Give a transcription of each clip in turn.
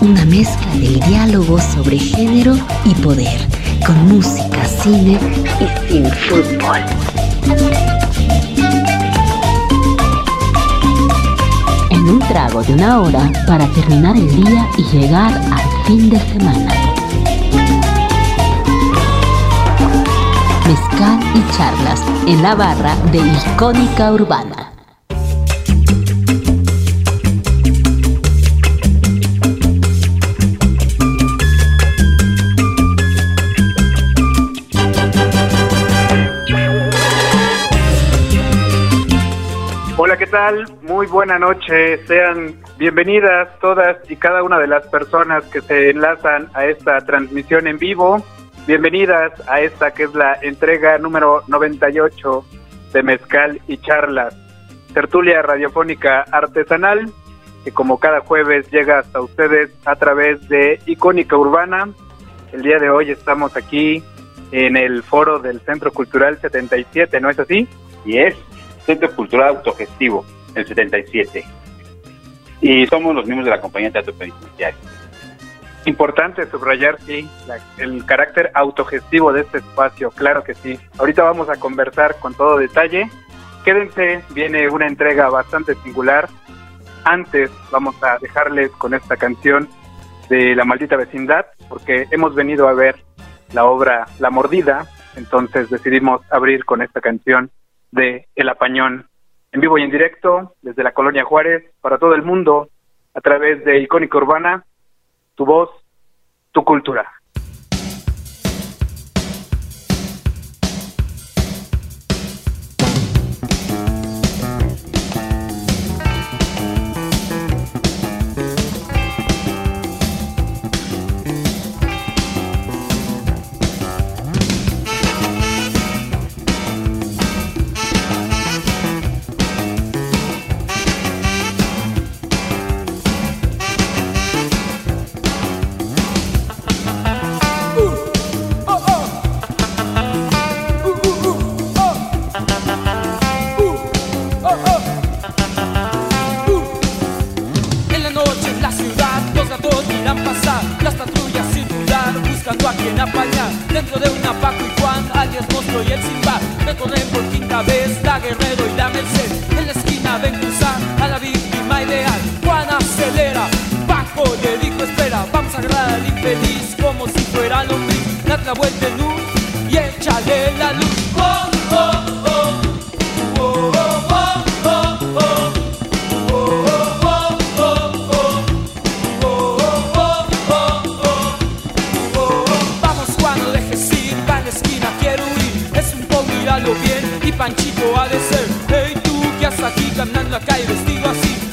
una mezcla del diálogo sobre género y poder, con música, cine y sin fútbol. En un trago de una hora para terminar el día y llegar al fin de semana. Mezcal y charlas en la barra de Icónica Urbana. Tal? Muy buena noche. Sean bienvenidas todas y cada una de las personas que se enlazan a esta transmisión en vivo. Bienvenidas a esta que es la entrega número 98 de Mezcal y Charlas, tertulia radiofónica artesanal, que como cada jueves llega hasta ustedes a través de Icónica Urbana. El día de hoy estamos aquí en el foro del Centro Cultural 77, ¿no es así? Y es Centro Cultural Autogestivo, el 77. Y somos los miembros de la compañía de teatro penitenciario. Importante subrayar, sí, la- el carácter autogestivo de este espacio, claro que sí. Ahorita vamos a conversar con todo detalle. Quédense, viene una entrega bastante singular. Antes vamos a dejarles con esta canción de La Maldita Vecindad, porque hemos venido a ver la obra La Mordida, entonces decidimos abrir con esta canción de El Apañón, en vivo y en directo, desde la Colonia Juárez, para todo el mundo, a través de Icónica Urbana, tu voz, tu cultura.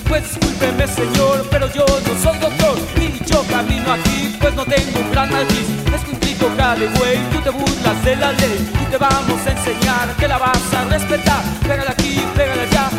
Pues discúlpeme señor, pero yo no soy doctor. Y yo camino aquí, pues no tengo un gran nariz Es que un trico güey, tú te burlas de la ley. Y te vamos a enseñar que la vas a respetar. Pégale aquí, pégale allá,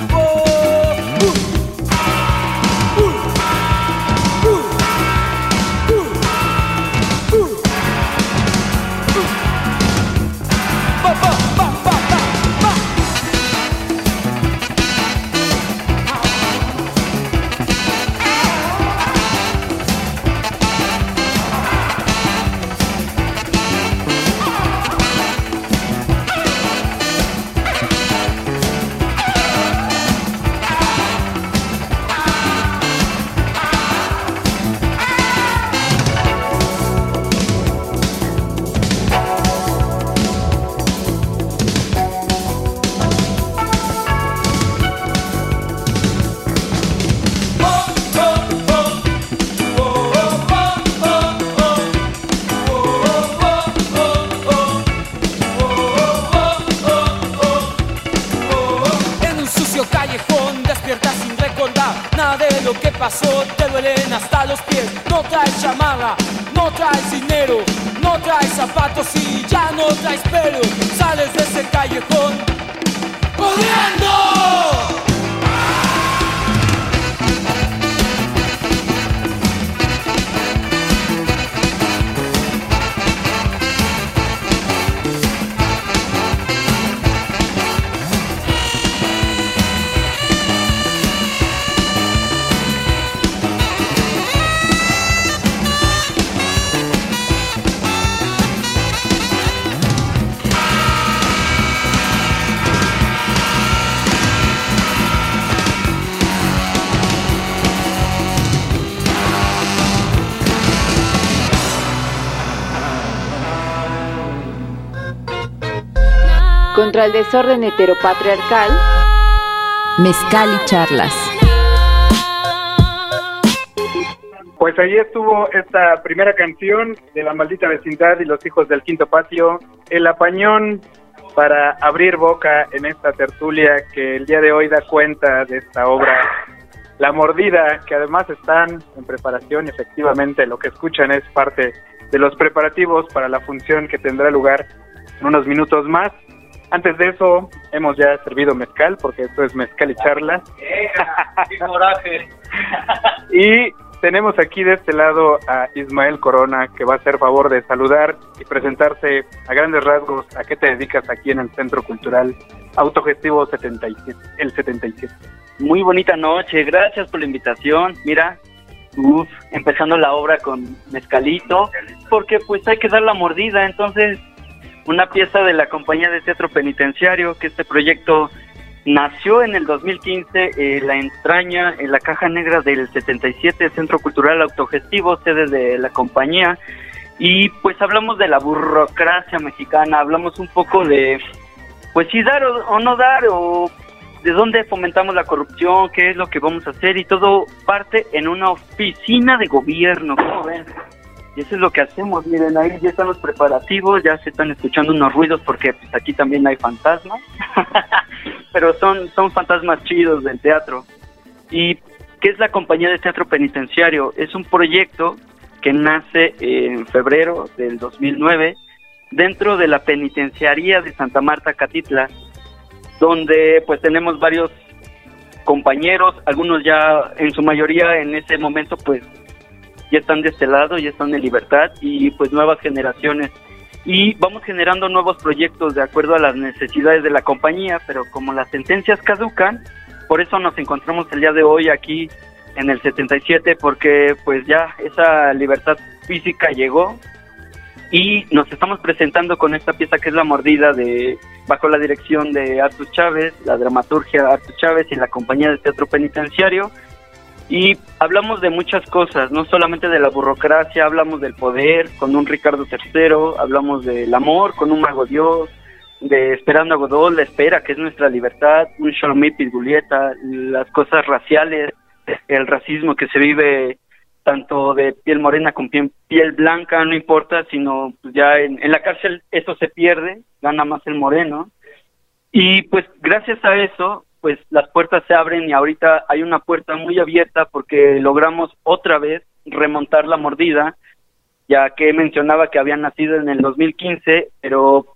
Contra el desorden heteropatriarcal, Mezcal y charlas. Pues ahí estuvo esta primera canción de La Maldita Vecindad y los Hijos del Quinto Patio, el apañón para abrir boca en esta tertulia que el día de hoy da cuenta de esta obra. La Mordida, que además están en preparación, efectivamente lo que escuchan es parte de los preparativos para la función que tendrá lugar en unos minutos más. Antes de eso, hemos ya servido mezcal, porque esto es mezcal y charla. y tenemos aquí de este lado a Ismael Corona, que va a hacer favor de saludar y presentarse a grandes rasgos a qué te dedicas aquí en el Centro Cultural Autogestivo 77, el 77. Muy bonita noche, gracias por la invitación. Mira, uf, empezando la obra con mezcalito, porque pues hay que dar la mordida, entonces una pieza de la compañía de teatro penitenciario, que este proyecto nació en el 2015, eh, la entraña en la caja negra del 77 Centro Cultural Autogestivo, sede de la compañía, y pues hablamos de la burocracia mexicana, hablamos un poco de, pues si dar o, no dar, o de dónde fomentamos la corrupción, qué es lo que vamos a hacer, y todo parte en una oficina de gobierno, ¿cómo ven? Y eso es lo que hacemos, miren, ahí ya están los preparativos, ya se están escuchando unos ruidos porque pues, aquí también hay fantasmas, pero son, son fantasmas chidos del teatro. ¿Y qué es la compañía de teatro penitenciario? Es un proyecto que nace en febrero del 2009 dentro de la penitenciaría de Santa Marta Catitla, donde pues tenemos varios compañeros, algunos ya en su mayoría en ese momento pues ya están de este lado, ya están en libertad y pues nuevas generaciones. Y vamos generando nuevos proyectos de acuerdo a las necesidades de la compañía, pero como las sentencias caducan, por eso nos encontramos el día de hoy aquí en el 77, porque pues ya esa libertad física llegó y nos estamos presentando con esta pieza que es La Mordida de bajo la dirección de Artus Chávez, la dramaturgia Artus Chávez y la compañía de teatro penitenciario y hablamos de muchas cosas, no solamente de la burocracia, hablamos del poder con un Ricardo III, hablamos del amor con un mago Dios, de Esperando a Godot, la espera, que es nuestra libertad, un Shalomit y Julieta, las cosas raciales, el racismo que se vive tanto de piel morena con piel, blanca, no importa, sino pues ya en, en la cárcel eso se pierde, gana más el moreno. Y pues gracias a eso pues las puertas se abren y ahorita hay una puerta muy abierta porque logramos otra vez remontar la mordida, ya que mencionaba que había nacido en el 2015, pero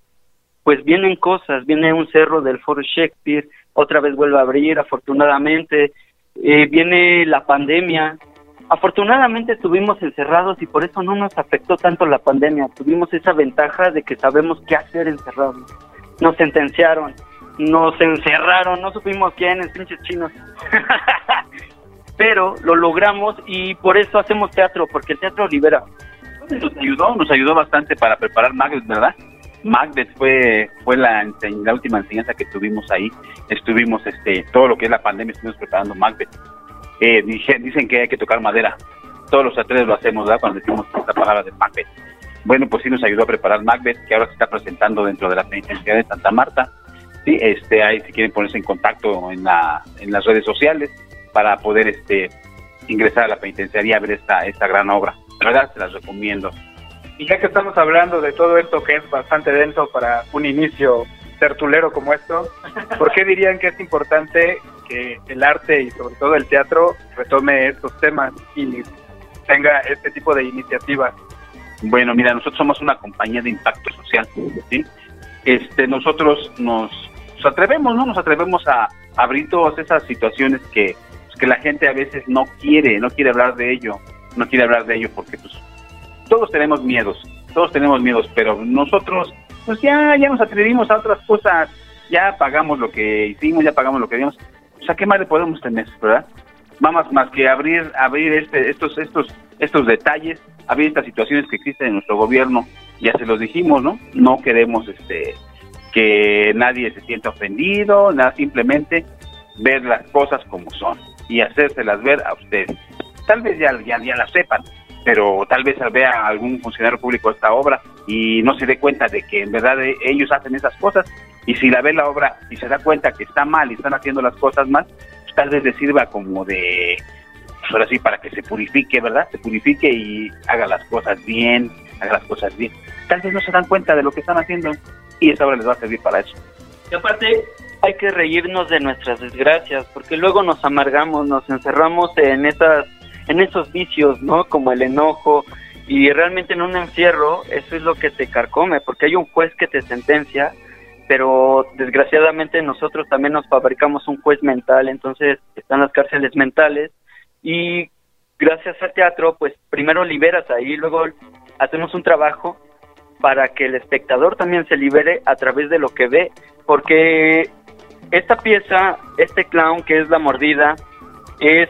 pues vienen cosas, viene un cerro del Foro Shakespeare, otra vez vuelve a abrir, afortunadamente, eh, viene la pandemia, afortunadamente estuvimos encerrados y por eso no nos afectó tanto la pandemia, tuvimos esa ventaja de que sabemos qué hacer encerrados, nos sentenciaron, nos encerraron, no supimos quiénes, pinches chinos. Pero lo logramos y por eso hacemos teatro, porque el teatro libera. Nos ayudó, nos ayudó bastante para preparar Macbeth, ¿verdad? Macbeth fue fue la, la última enseñanza que tuvimos ahí. Estuvimos, este, todo lo que es la pandemia, estuvimos preparando Macbeth. Eh, dicen, que hay que tocar madera. Todos los atletas lo hacemos, ¿verdad? Cuando decimos esta palabra de Macbeth. Bueno, pues sí nos ayudó a preparar Macbeth, que ahora se está presentando dentro de la penitenciaria de Santa Marta sí, este, ahí si quieren ponerse en contacto en, la, en las redes sociales para poder este, ingresar a la penitenciaría a ver esta, esta gran obra. La verdad, se las recomiendo. Y ya que estamos hablando de todo esto que es bastante denso para un inicio tertulero como esto, ¿por qué dirían que es importante que el arte y sobre todo el teatro retome estos temas y tenga este tipo de iniciativas? Bueno, mira, nosotros somos una compañía de impacto social, ¿sí? Este, nosotros nos, atrevemos, ¿no? Nos atrevemos a abrir todas esas situaciones que, pues, que la gente a veces no quiere, no quiere hablar de ello, no quiere hablar de ello porque pues todos tenemos miedos, todos tenemos miedos, pero nosotros pues ya, ya nos atrevimos a otras cosas, ya pagamos lo que hicimos, ya pagamos lo que dimos, o sea, ¿qué más le podemos tener, verdad? Vamos más que abrir, abrir este, estos, estos, estos detalles, abrir estas situaciones que existen en nuestro gobierno, ya se los dijimos, ¿no? No queremos este que nadie se sienta ofendido, nada, simplemente ver las cosas como son y hacérselas ver a ustedes. Tal vez ya, ya, ya la sepan, pero tal vez vea algún funcionario público esta obra y no se dé cuenta de que en verdad eh, ellos hacen esas cosas y si la ve la obra y se da cuenta que está mal y están haciendo las cosas mal, pues tal vez le sirva como de, pues ahora sí, para que se purifique, ¿verdad? Se purifique y haga las cosas bien, haga las cosas bien. Tal vez no se dan cuenta de lo que están haciendo y esa obra les va a servir para eso. Y aparte hay que reírnos de nuestras desgracias, porque luego nos amargamos, nos encerramos en esas en esos vicios, ¿no? Como el enojo y realmente en un encierro eso es lo que te carcome, porque hay un juez que te sentencia, pero desgraciadamente nosotros también nos fabricamos un juez mental, entonces están las cárceles mentales y gracias al teatro, pues primero liberas ahí, luego hacemos un trabajo para que el espectador también se libere a través de lo que ve, porque esta pieza, este clown que es la mordida, es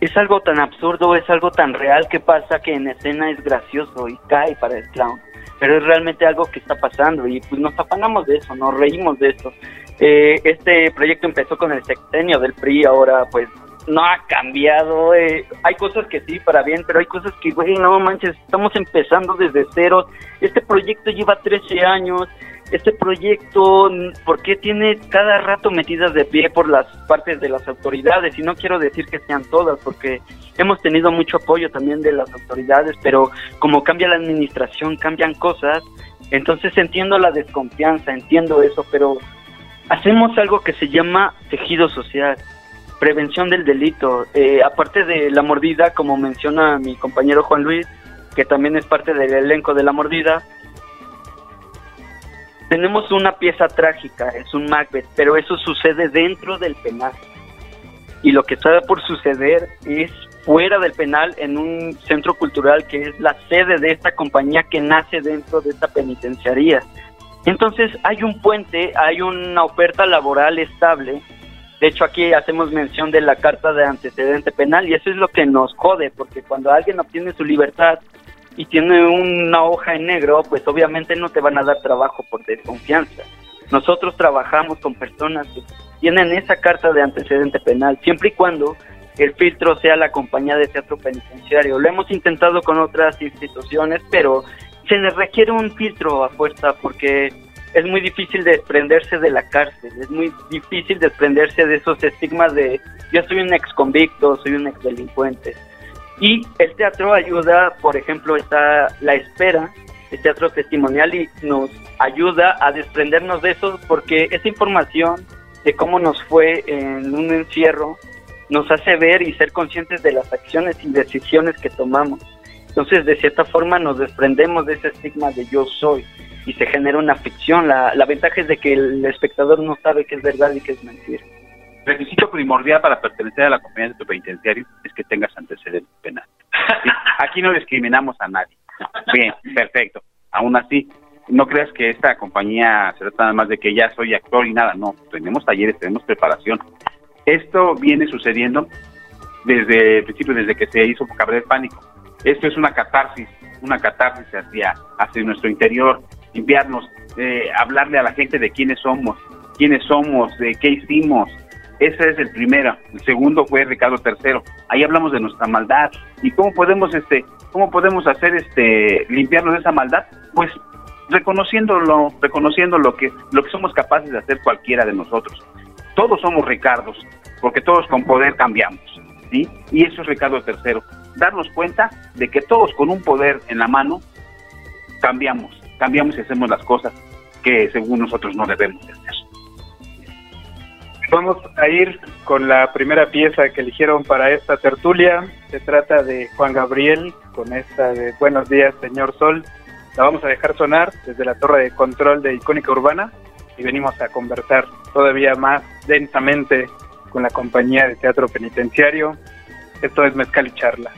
es algo tan absurdo, es algo tan real que pasa que en escena es gracioso y cae para el clown. Pero es realmente algo que está pasando y pues nos afanamos de eso, nos reímos de eso. Eh, este proyecto empezó con el sexenio del PRI, ahora pues no ha cambiado. Eh, hay cosas que sí, para bien, pero hay cosas que, güey, no manches, estamos empezando desde cero. Este proyecto lleva 13 años este proyecto, ¿por qué tiene cada rato metidas de pie por las partes de las autoridades? Y no quiero decir que sean todas, porque hemos tenido mucho apoyo también de las autoridades, pero como cambia la administración, cambian cosas, entonces entiendo la desconfianza, entiendo eso, pero hacemos algo que se llama tejido social, prevención del delito. Eh, aparte de la mordida, como menciona mi compañero Juan Luis, que también es parte del elenco de la mordida, tenemos una pieza trágica, es un Macbeth, pero eso sucede dentro del penal. Y lo que está por suceder es fuera del penal, en un centro cultural que es la sede de esta compañía que nace dentro de esta penitenciaría. Entonces hay un puente, hay una oferta laboral estable. De hecho aquí hacemos mención de la carta de antecedente penal y eso es lo que nos jode, porque cuando alguien obtiene su libertad y tiene una hoja en negro, pues obviamente no te van a dar trabajo por desconfianza. Nosotros trabajamos con personas que tienen esa carta de antecedente penal, siempre y cuando el filtro sea la compañía de teatro penitenciario. Lo hemos intentado con otras instituciones, pero se les requiere un filtro a fuerza porque es muy difícil desprenderse de la cárcel, es muy difícil desprenderse de esos estigmas de yo soy un ex convicto, soy un ex delincuente. Y el teatro ayuda, por ejemplo, está La Espera, el teatro testimonial, y nos ayuda a desprendernos de eso porque esa información de cómo nos fue en un encierro nos hace ver y ser conscientes de las acciones y decisiones que tomamos. Entonces, de cierta forma, nos desprendemos de ese estigma de yo soy y se genera una ficción. La, la ventaja es de que el espectador no sabe qué es verdad y qué es mentira requisito primordial para pertenecer a la compañía de tu penitenciario es que tengas antecedentes penales. Aquí no discriminamos a nadie. Bien, perfecto. Aún así, no creas que esta compañía se trata nada más de que ya soy actor y nada, no, tenemos talleres, tenemos preparación. Esto viene sucediendo desde el principio, desde que se hizo Cabrera Pánico. Esto es una catarsis, una catarsis hacia, hacia nuestro interior, limpiarnos, eh, hablarle a la gente de quiénes somos, quiénes somos, de qué hicimos, ese es el primero. El segundo fue Ricardo III. Ahí hablamos de nuestra maldad y cómo podemos este cómo podemos hacer este limpiarnos de esa maldad, pues reconociéndolo, reconociendo lo que lo que somos capaces de hacer cualquiera de nosotros. Todos somos Ricardos, porque todos con poder cambiamos, ¿sí? Y eso es Ricardo III. Darnos cuenta de que todos con un poder en la mano cambiamos, cambiamos y hacemos las cosas que según nosotros no debemos hacer. Vamos a ir con la primera pieza que eligieron para esta tertulia. Se trata de Juan Gabriel con esta de Buenos días, señor Sol. La vamos a dejar sonar desde la torre de control de Icónica Urbana y venimos a conversar todavía más densamente con la compañía de teatro penitenciario. Esto es Mezcal y Charla.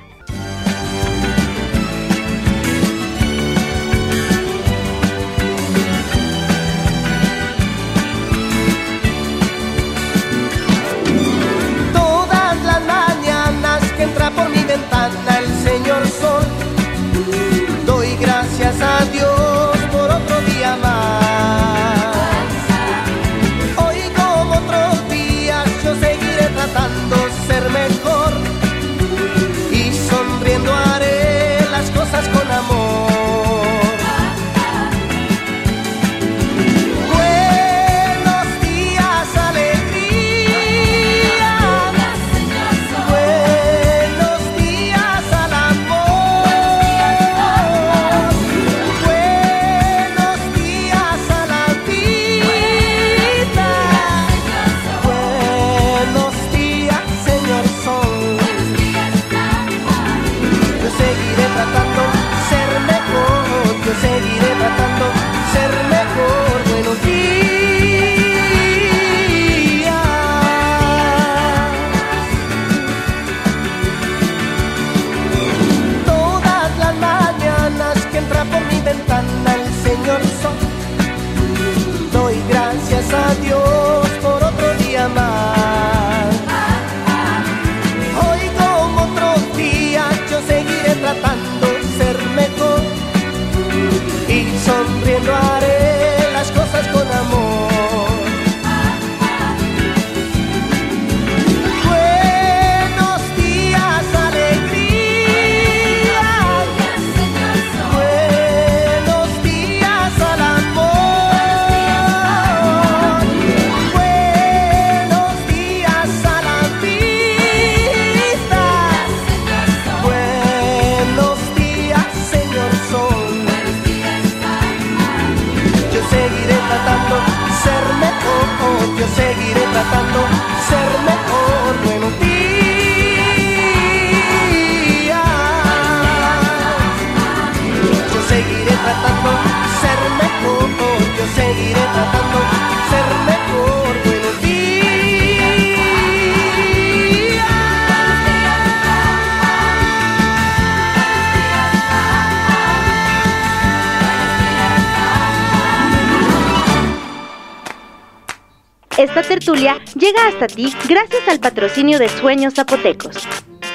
Llega hasta ti gracias al patrocinio de Sueños Zapotecos.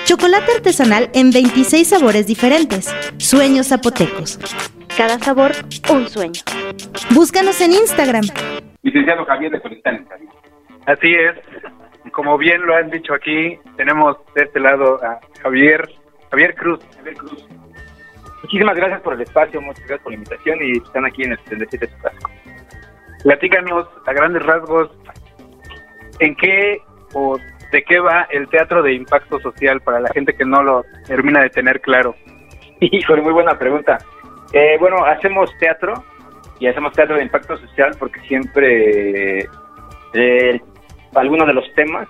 Chocolate artesanal en 26 sabores diferentes. Sueños Zapotecos. Cada sabor, un sueño. Búscanos en Instagram. Licenciado Javier de Solistán. Así es. Como bien lo han dicho aquí, tenemos de este lado a Javier, Javier Cruz. Javier Cruz. Muchísimas gracias por el espacio, muchas gracias por la invitación y están aquí en el 77 de su casa. Platícanos a grandes rasgos en qué o de qué va el teatro de impacto social para la gente que no lo termina de tener claro. Híjole, muy buena pregunta. Eh, bueno, hacemos teatro y hacemos teatro de impacto social porque siempre eh, algunos de los temas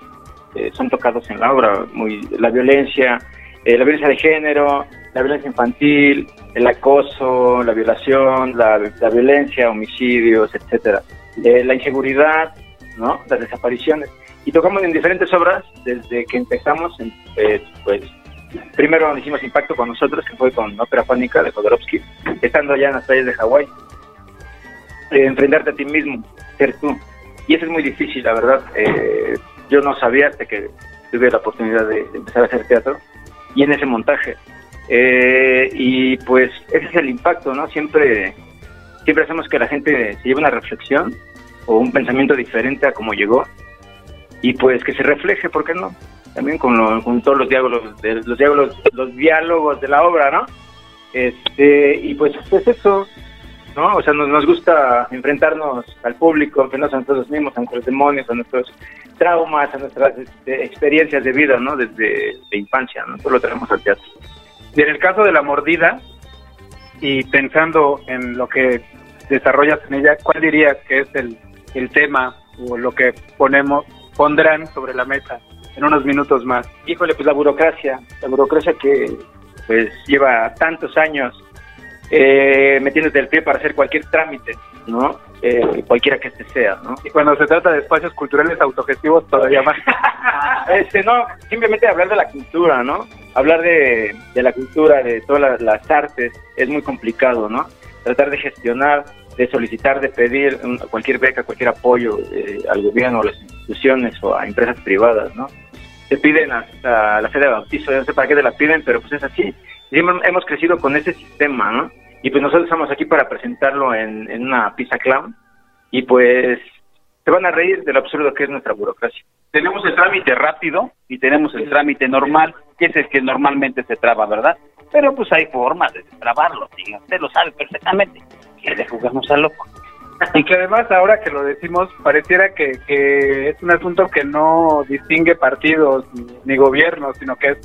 eh, son tocados en la obra, muy la violencia, la violencia de género, la violencia infantil, el acoso, la violación, la, violencia, homicidios, etcétera, la inseguridad, ¿no? Las desapariciones. Y tocamos en diferentes obras desde que empezamos, eh, pues primero hicimos impacto con nosotros, que fue con Ópera Pánica de Jodorowsky, estando allá en las playas de Hawái. Eh, enfrentarte a ti mismo, ser tú. Y eso es muy difícil, la verdad. Eh, yo no sabía hasta que tuve la oportunidad de empezar a hacer teatro y en ese montaje eh, y pues ese es el impacto, ¿no? Siempre, siempre hacemos que la gente se lleve una reflexión o un pensamiento diferente a cómo llegó y pues que se refleje, ¿por qué no? También con, con todos los diálogos, de, los diálogos, los diálogos de la obra, ¿no? Este, y pues es eso, ¿no? O sea, nos, nos gusta enfrentarnos al público, enfrentarnos a nosotros mismos, a nuestros demonios, a nuestros traumas, a nuestras este, experiencias de vida, ¿no? Desde de infancia, ¿no? Todo lo tenemos al teatro. Y en el caso de la mordida, y pensando en lo que desarrollas en ella, ¿cuál dirías que es el, el tema o lo que ponemos pondrán sobre la mesa en unos minutos más? Híjole, pues la burocracia, la burocracia que pues lleva tantos años eh, metiéndote el pie para hacer cualquier trámite, ¿no? Eh, cualquiera que este sea, ¿no? Y cuando se trata de espacios culturales autogestivos, todavía más. este, no, simplemente hablar de la cultura, ¿no? Hablar de, de la cultura, de todas las, artes, es muy complicado, ¿no? Tratar de gestionar, de solicitar, de pedir cualquier beca, cualquier apoyo eh, al gobierno, a las instituciones o a empresas privadas, ¿no? Se piden hasta la fe de bautizo, no sé para qué te la piden, pero pues es así. Y hemos crecido con ese sistema, ¿no? Y pues nosotros estamos aquí para presentarlo en, en una pizza clown y pues se van a reír de lo absurdo que es nuestra burocracia. Tenemos el trámite rápido y tenemos el trámite normal, que es el que normalmente se traba, ¿verdad? Pero pues hay formas de trabarlo, usted lo sabe perfectamente. Quiere jugarnos a loco. Y que además ahora que lo decimos, pareciera que, que es un asunto que no distingue partidos ni gobiernos, sino que es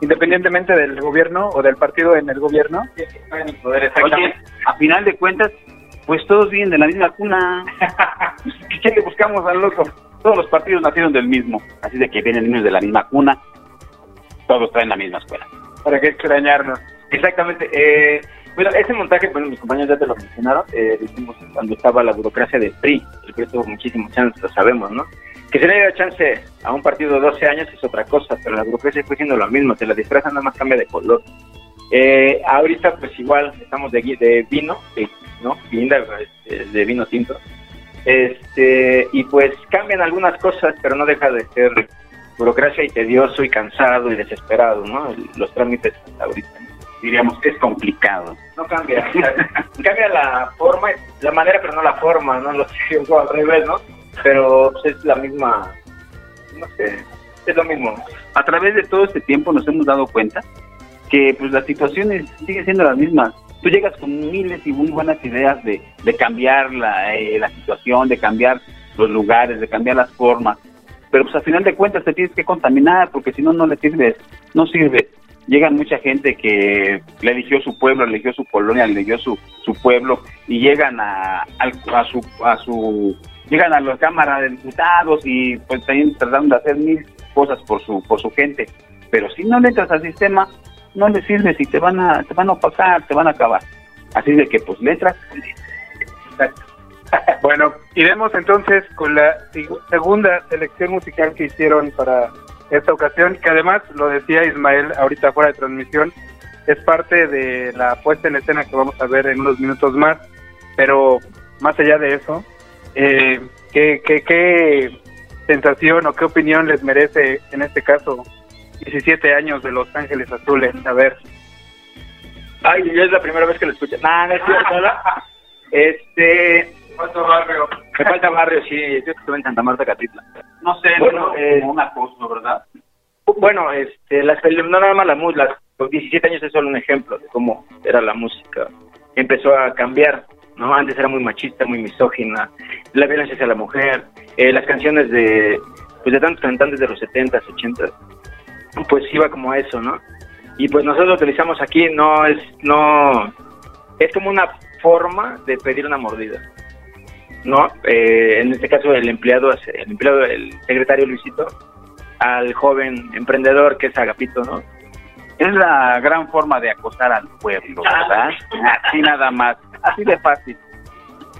independientemente del gobierno o del partido en el gobierno. Oye, a final de cuentas, pues todos vienen de la misma cuna. ¿Qué le buscamos al loco? Todos los partidos nacieron del mismo, así de que vienen niños de la misma cuna, todos traen la misma escuela. ¿Para qué extrañarnos? Exactamente. Eh, bueno, ese montaje, bueno, mis compañeros ya te lo mencionaron, eh, decimos cuando estaba la burocracia del PRI, el PRI tuvo muchísimos años, lo sabemos, ¿no? Que se le haya chance a un partido de 12 años es otra cosa, pero la burocracia fue siendo lo mismo, te la disfrazan nada más cambia de color. Eh, ahorita pues igual estamos de, vino, ¿no? Este, de vino tinto. Este, y pues cambian algunas cosas, pero no deja de ser burocracia y tedioso y cansado y desesperado, ¿no? Los trámites ahorita. Diríamos es complicado. No cambia. cambia la forma, la manera, pero no la forma, ¿no? Lo sé, al revés, ¿no? pero es la misma, no sé, es lo mismo. A través de todo este tiempo nos hemos dado cuenta que pues las situaciones siguen siendo las mismas. Tú llegas con miles y muy buenas ideas de, de cambiar la, eh, la situación, de cambiar los lugares, de cambiar las formas, pero pues al final de cuentas te tienes que contaminar porque si no, no le sirves, no sirve. Llegan mucha gente que le eligió su pueblo, le eligió su colonia, le eligió su, su pueblo y llegan a, a, su, a su llegan a la Cámara de Diputados y pues también tratando de hacer mil cosas por su por su gente, pero si no le entras al sistema no le sirves y te van a te van a opacar, te van a acabar. Así de que pues letras. bueno, iremos entonces con la segunda selección musical que hicieron para esta ocasión, que además lo decía Ismael ahorita fuera de transmisión, es parte de la puesta en escena que vamos a ver en unos minutos más, pero más allá de eso, eh, ¿qué, qué, sensación o qué opinión les merece en este caso 17 años de Los Ángeles Azules? A ver. Ay, es la primera vez que lo escucho. Nada, no es cierto, Este... Me falta barrio. Me falta barrio, sí. Yo estuve en Santa Marta, Catitla. No sé, bueno, eh, una cosa, ¿verdad? Bueno, este, las, no nada más la música, los 17 años es solo un ejemplo de cómo era la música. Empezó a cambiar ¿no? Antes era muy machista, muy misógina, la violencia hacia la mujer, eh, las canciones de, pues de tantos cantantes de los 70s, 80s, pues iba como a eso, ¿no? Y pues nosotros lo utilizamos aquí, no es, no, es como una forma de pedir una mordida, ¿no? Eh, en este caso el empleado, el empleado, el secretario Luisito, al joven emprendedor que es Agapito, ¿no? Es la gran forma de acosar al pueblo, ¿verdad? Así nada más. Así de fácil.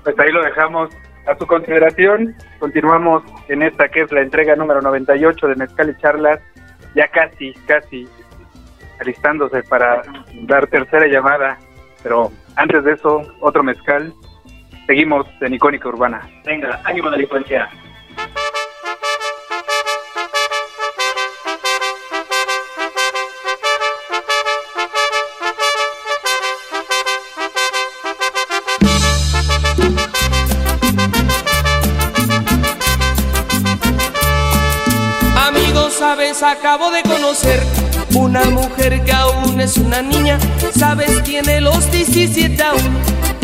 Pues ahí lo dejamos a su consideración. Continuamos en esta que es la entrega número 98 de Mezcal y Charlas. Ya casi, casi alistándose para dar tercera llamada. Pero antes de eso, otro mezcal. Seguimos en Icónica Urbana. Venga, ánimo delincuencia. acabo de conocer una mujer que aún es una niña, sabes tiene los 17 aún,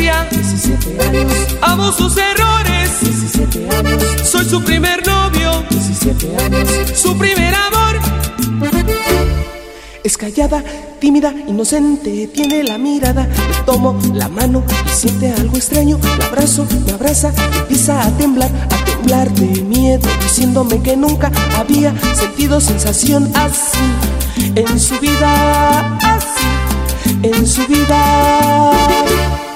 Inocencia. 17 años. Amo sus errores. 17 años. Soy su primer novio. 17 años. Su primer amor. Es callada, tímida, inocente, tiene la mirada. Le tomo la mano y siente algo extraño. La abrazo, me abraza, empieza a temblar, a temblar de miedo, diciéndome que nunca había sentido sensación así en su vida, así en su vida.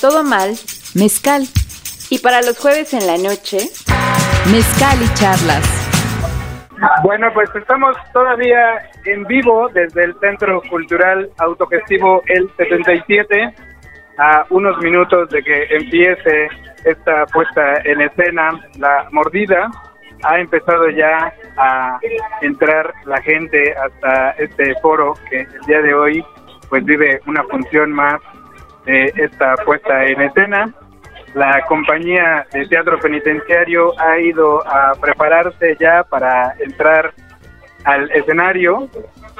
Todo mal, mezcal. Y para los jueves en la noche, mezcal y charlas. Bueno, pues estamos todavía en vivo desde el Centro Cultural Autogestivo El 77, a unos minutos de que empiece esta puesta en escena, la mordida. Ha empezado ya a entrar la gente hasta este foro que el día de hoy pues vive una función más de esta puesta en escena. La compañía de teatro penitenciario ha ido a prepararse ya para entrar al escenario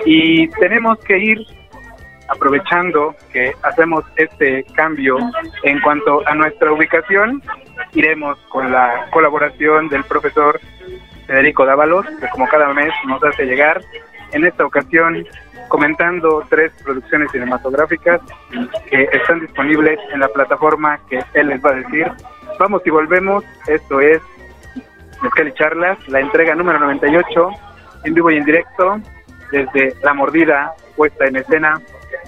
y tenemos que ir aprovechando que hacemos este cambio en cuanto a nuestra ubicación, iremos con la colaboración del profesor Federico Dávalos, que como cada mes nos hace llegar, en esta ocasión comentando tres producciones cinematográficas que están disponibles en la plataforma que él les va a decir. Vamos y volvemos, esto es Mezcal y Charlas, la entrega número 98, en vivo y en directo, desde La Mordida, puesta en escena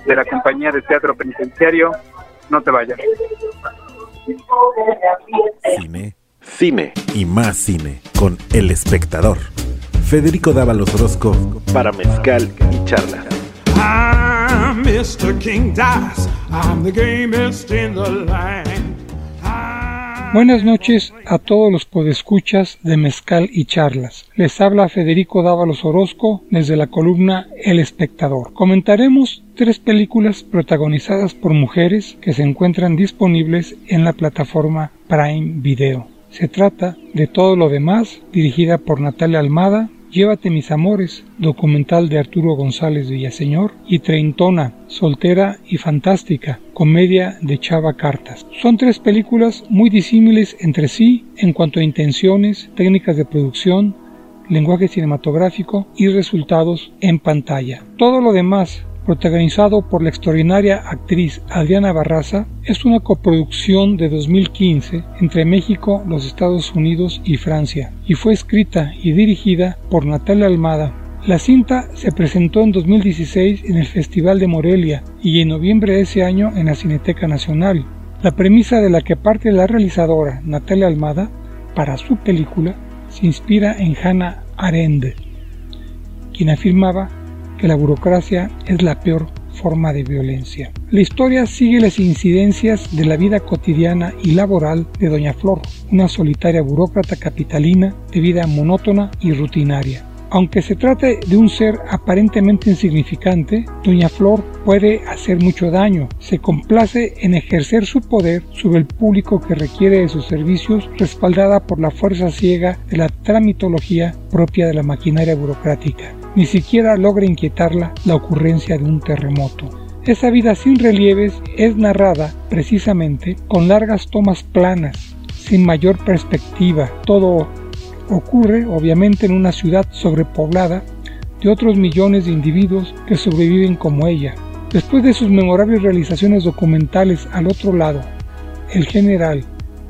de la compañía de teatro penitenciario. No te vayas. Cine, cine y más cine con El Espectador. Federico Dávalos Orozco para Mezcal y Charlas. Buenas noches a todos los podescuchas de Mezcal y Charlas. Les habla Federico Dávalos Orozco desde la columna El Espectador. Comentaremos tres películas protagonizadas por mujeres que se encuentran disponibles en la plataforma Prime Video. Se trata de Todo lo demás, dirigida por Natalia Almada, Llévate mis amores, documental de Arturo González Villaseñor, y Treintona, soltera y fantástica, comedia de Chava Cartas. Son tres películas muy disímiles entre sí en cuanto a intenciones, técnicas de producción, lenguaje cinematográfico y resultados en pantalla. Todo lo demás protagonizado por la extraordinaria actriz Adriana Barraza, es una coproducción de 2015 entre México, los Estados Unidos y Francia, y fue escrita y dirigida por Natalia Almada. La cinta se presentó en 2016 en el Festival de Morelia y en noviembre de ese año en la Cineteca Nacional. La premisa de la que parte la realizadora Natalia Almada para su película se inspira en Hannah Arendt, quien afirmaba que la burocracia es la peor forma de violencia. La historia sigue las incidencias de la vida cotidiana y laboral de Doña Flor, una solitaria burócrata capitalina de vida monótona y rutinaria. Aunque se trate de un ser aparentemente insignificante, Doña Flor puede hacer mucho daño. Se complace en ejercer su poder sobre el público que requiere de sus servicios, respaldada por la fuerza ciega de la tramitología propia de la maquinaria burocrática. Ni siquiera logra inquietarla la ocurrencia de un terremoto. Esa vida sin relieves es narrada precisamente con largas tomas planas, sin mayor perspectiva, todo ocurre obviamente en una ciudad sobrepoblada de otros millones de individuos que sobreviven como ella. Después de sus memorables realizaciones documentales al otro lado, El General,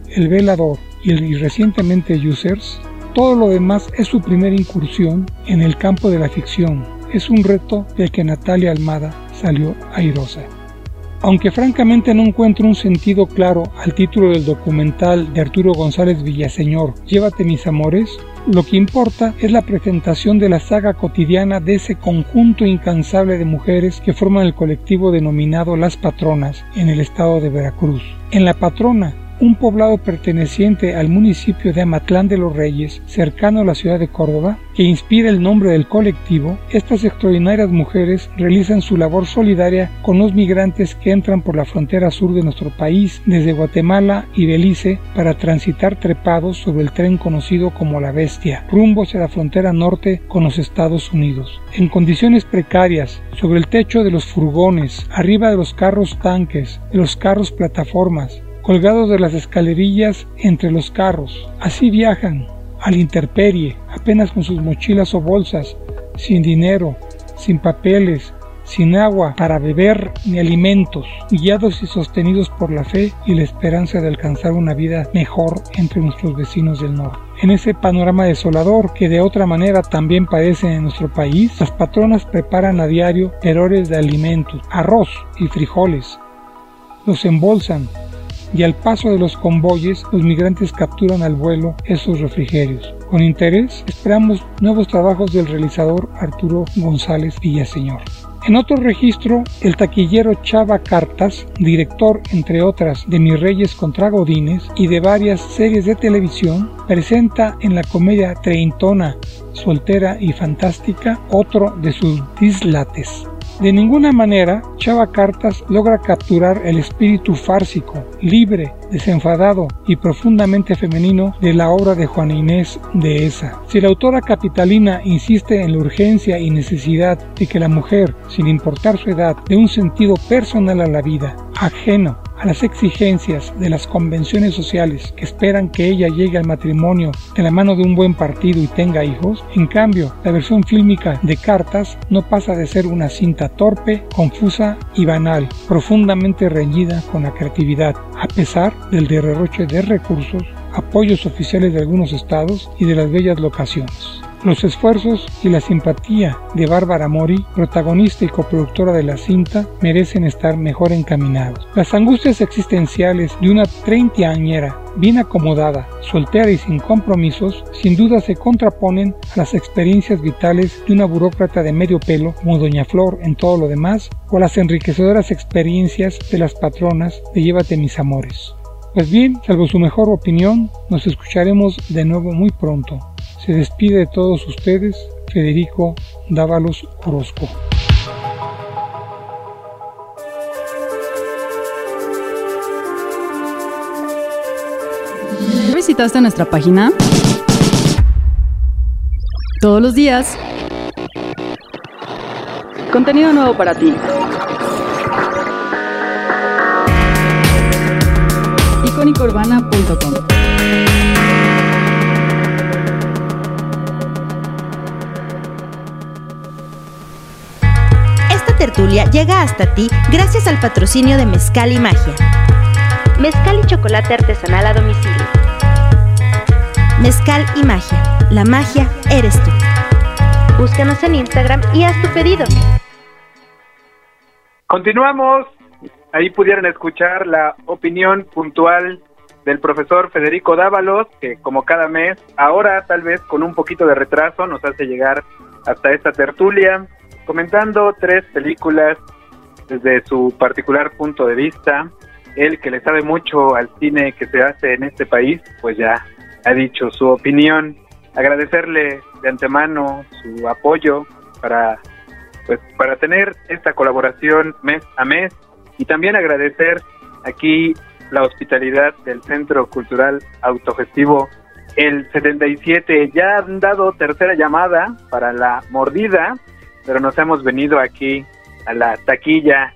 El Velador y, el, recientemente Users, todo lo demás es su primera incursión en el campo de la ficción. Es un reto del que Natalia Almada salió airosa. Aunque francamente no encuentro un sentido claro al título del documental de Arturo González Villaseñor, Llévate mis amores, lo que importa es la presentación de la saga cotidiana de ese conjunto incansable de mujeres que forman el colectivo denominado Las Patronas en el estado de Veracruz. En La Patrona, un poblado perteneciente al municipio de Amatlán de los Reyes, cercano a la ciudad de Córdoba, que inspira el nombre del colectivo, estas extraordinarias mujeres realizan su labor solidaria con los migrantes que entran por la frontera sur de nuestro país desde Guatemala y Belice para transitar trepados sobre el tren conocido como la Bestia, rumbo hacia la frontera norte con los Estados Unidos. En condiciones precarias, sobre el techo de los furgones, arriba de los carros tanques, de los carros plataformas, colgados de las escalerillas entre los carros. Así viajan, al interperie, apenas con sus mochilas o bolsas, sin dinero, sin papeles, sin agua para beber ni alimentos, guiados y sostenidos por la fe y la esperanza de alcanzar una vida mejor entre nuestros vecinos del norte. En ese panorama desolador que de otra manera también padece en nuestro país, las patronas preparan a diario errores de alimentos, arroz y frijoles. Los embolsan, y al paso de los convoyes los migrantes capturan al vuelo esos refrigerios. Con interés esperamos nuevos trabajos del realizador Arturo González Villaseñor. En otro registro, el taquillero Chava Cartas, director entre otras de Mis Reyes contra Godines y de varias series de televisión, presenta en la comedia treintona, soltera y fantástica otro de sus dislates. De ninguna manera, Chava Cartas logra capturar el espíritu fársico, libre, desenfadado y profundamente femenino de la obra de Juana Inés de esa. Si la autora capitalina insiste en la urgencia y necesidad de que la mujer, sin importar su edad, dé un sentido personal a la vida, ajeno a las exigencias de las convenciones sociales que esperan que ella llegue al matrimonio de la mano de un buen partido y tenga hijos, en cambio, la versión fílmica de Cartas no pasa de ser una cinta torpe, confusa y banal, profundamente reñida con la creatividad, a pesar del derroche de recursos, apoyos oficiales de algunos estados y de las bellas locaciones. Los esfuerzos y la simpatía de Bárbara Mori, protagonista y coproductora de la cinta, merecen estar mejor encaminados. Las angustias existenciales de una treintañera bien acomodada, soltera y sin compromisos, sin duda se contraponen a las experiencias vitales de una burócrata de medio pelo como Doña Flor en todo lo demás, o a las enriquecedoras experiencias de las patronas de Llévate mis amores. Pues bien, salvo su mejor opinión, nos escucharemos de nuevo muy pronto. Se despide de todos ustedes Federico Dávalos Orozco. ¿Visitaste nuestra página? Todos los días. Contenido nuevo para ti. icónicourbana.com tertulia llega hasta ti gracias al patrocinio de Mezcal y Magia. Mezcal y chocolate artesanal a domicilio. Mezcal y Magia. La magia eres tú. Búscanos en Instagram y haz tu pedido. Continuamos. Ahí pudieron escuchar la opinión puntual del profesor Federico Dávalos, que como cada mes, ahora tal vez con un poquito de retraso, nos hace llegar hasta esta tertulia comentando tres películas desde su particular punto de vista. Él que le sabe mucho al cine que se hace en este país, pues ya ha dicho su opinión. Agradecerle de antemano su apoyo para pues para tener esta colaboración mes a mes y también agradecer aquí la hospitalidad del Centro Cultural Autogestivo el 77. Ya han dado tercera llamada para la mordida, pero nos hemos venido aquí a la taquilla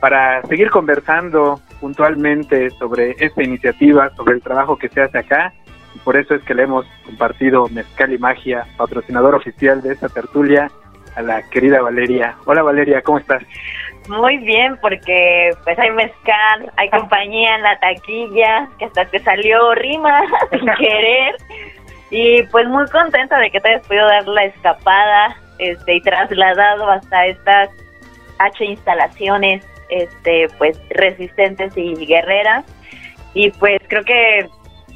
para seguir conversando puntualmente sobre esta iniciativa, sobre el trabajo que se hace acá. Y por eso es que le hemos compartido Mezcal y Magia, patrocinador oficial de esta tertulia, a la querida Valeria. Hola Valeria, ¿cómo estás? Muy bien, porque pues hay mezcal, hay compañía en la taquilla, que hasta te salió rima sin querer. Y pues muy contenta de que te hayas podido dar la escapada este, y trasladado hasta estas H instalaciones este, pues resistentes y guerreras. Y pues creo que,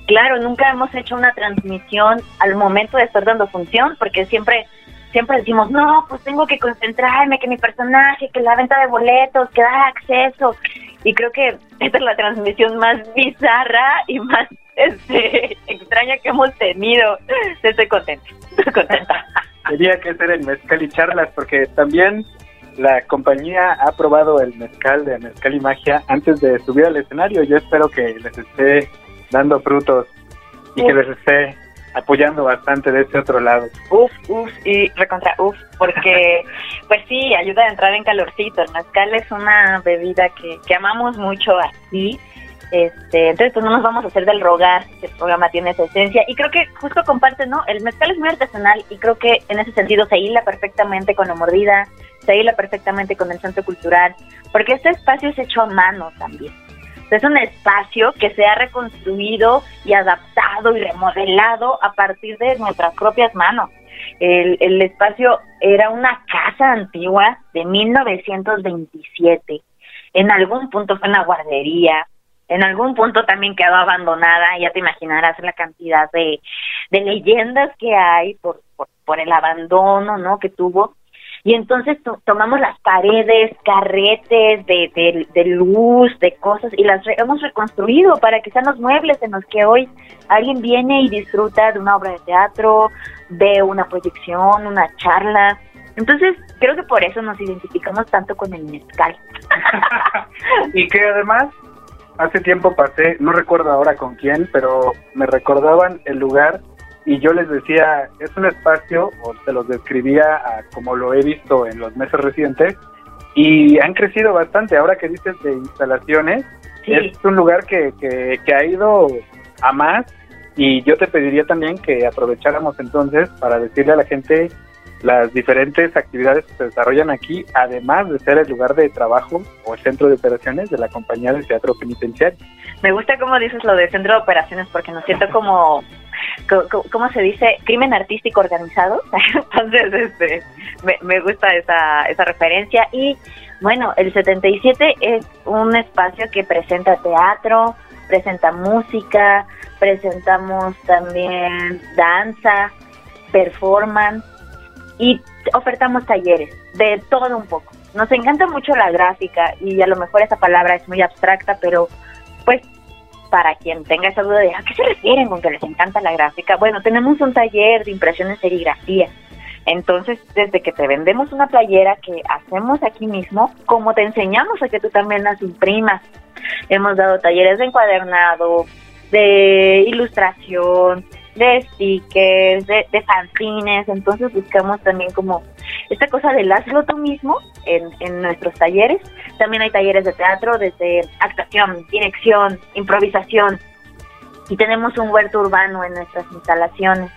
claro, nunca hemos hecho una transmisión al momento de estar dando función, porque siempre siempre decimos, no, pues tengo que concentrarme, que mi personaje, que la venta de boletos, que dar acceso. Y creo que esta es la transmisión más bizarra y más este, extraña que hemos tenido. Estoy contenta, estoy contenta. Tenía que ser el mezcal y charlas porque también la compañía ha probado el mezcal de Mezcal y Magia antes de subir al escenario. Yo espero que les esté dando frutos y que les esté apoyando bastante de ese otro lado. Uf, uf, y recontra uf, porque pues sí, ayuda a entrar en calorcito. El mezcal es una bebida que, que amamos mucho aquí. Este, entonces pues no nos vamos a hacer del rogar, que el programa tiene esa esencia. Y creo que justo comparte, ¿no? El mezcal es muy artesanal y creo que en ese sentido se hila perfectamente con la mordida, se hila perfectamente con el centro cultural, porque este espacio es hecho a mano también. Es un espacio que se ha reconstruido y adaptado y remodelado a partir de nuestras propias manos. El, el espacio era una casa antigua de 1927. En algún punto fue una guardería, en algún punto también quedó abandonada, ya te imaginarás la cantidad de, leyendas que hay por, el abandono ¿no? que tuvo y entonces tomamos las paredes, carretes de, luz, de cosas, y las hemos reconstruido para que sean los muebles en los que hoy alguien viene y disfruta de una obra de teatro, de una proyección, una charla. Entonces, creo que por eso nos identificamos tanto con el mezcal. y que además, hace tiempo pasé, no recuerdo ahora con quién, pero me recordaban el lugar y yo les decía, es un espacio, o se los describía como lo he visto en los meses recientes, y han crecido bastante. Ahora que dices de instalaciones, es un lugar que, que, que ha ido a más y yo te pediría también que aprovecháramos entonces para decirle a la gente las diferentes actividades que se desarrollan aquí, además de ser el lugar de trabajo o el centro de operaciones de la compañía de teatro penitenciario. Me gusta cómo dices lo de centro de operaciones porque nos siento como ¿cómo se dice? Crimen artístico organizado. Entonces, este, me, gusta esa, esa referencia. Y bueno, el 77 es un espacio que presenta teatro, presenta música, presentamos también danza, performance y ofertamos talleres de todo un poco. Nos encanta mucho la gráfica y a lo mejor esa palabra es muy abstracta, pero pues para quien tenga esa duda de a qué se refieren con que les encanta la gráfica, bueno, tenemos un taller de impresión en serigrafía. Entonces, desde que te vendemos una playera que hacemos aquí mismo, como te enseñamos a que tú también las imprimas. Hemos dado talleres de encuadernado, de ilustración, de stickers, de, de fanzines, entonces buscamos también como esta cosa del hazlo tú mismo en, en nuestros talleres. También hay talleres de teatro, desde actuación, dirección, improvisación. Y tenemos un huerto urbano en nuestras instalaciones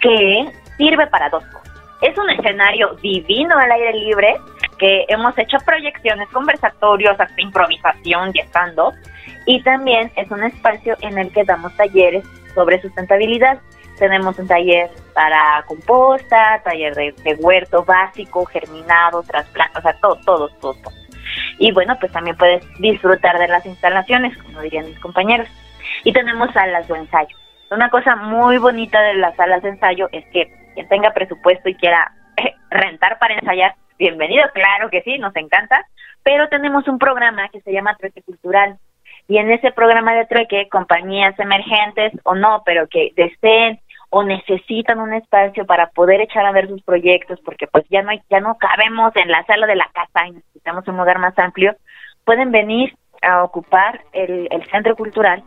que sirve para dos cosas. Es un escenario divino al aire libre que hemos hecho proyecciones, conversatorios, hasta improvisación y stand-up. Y también es un espacio en el que damos talleres sobre sustentabilidad. Tenemos un taller para composta, taller de, huerto básico, germinado, trasplante, o sea, todo, todo, todo, Y bueno, pues también puedes disfrutar de las instalaciones, como dirían mis compañeros. Y tenemos salas de ensayo. Una cosa muy bonita de las salas de ensayo es que quien tenga presupuesto y quiera rentar para ensayar, bienvenido, claro que sí, nos encanta, pero tenemos un programa que se llama Trueque Cultural. Y en ese programa de trueque, compañías emergentes o no, pero que deseen o necesitan un espacio para poder echar a ver sus proyectos, porque pues ya no hay, ya no cabemos en la sala de la casa y necesitamos un lugar más amplio, pueden venir a ocupar el, el centro cultural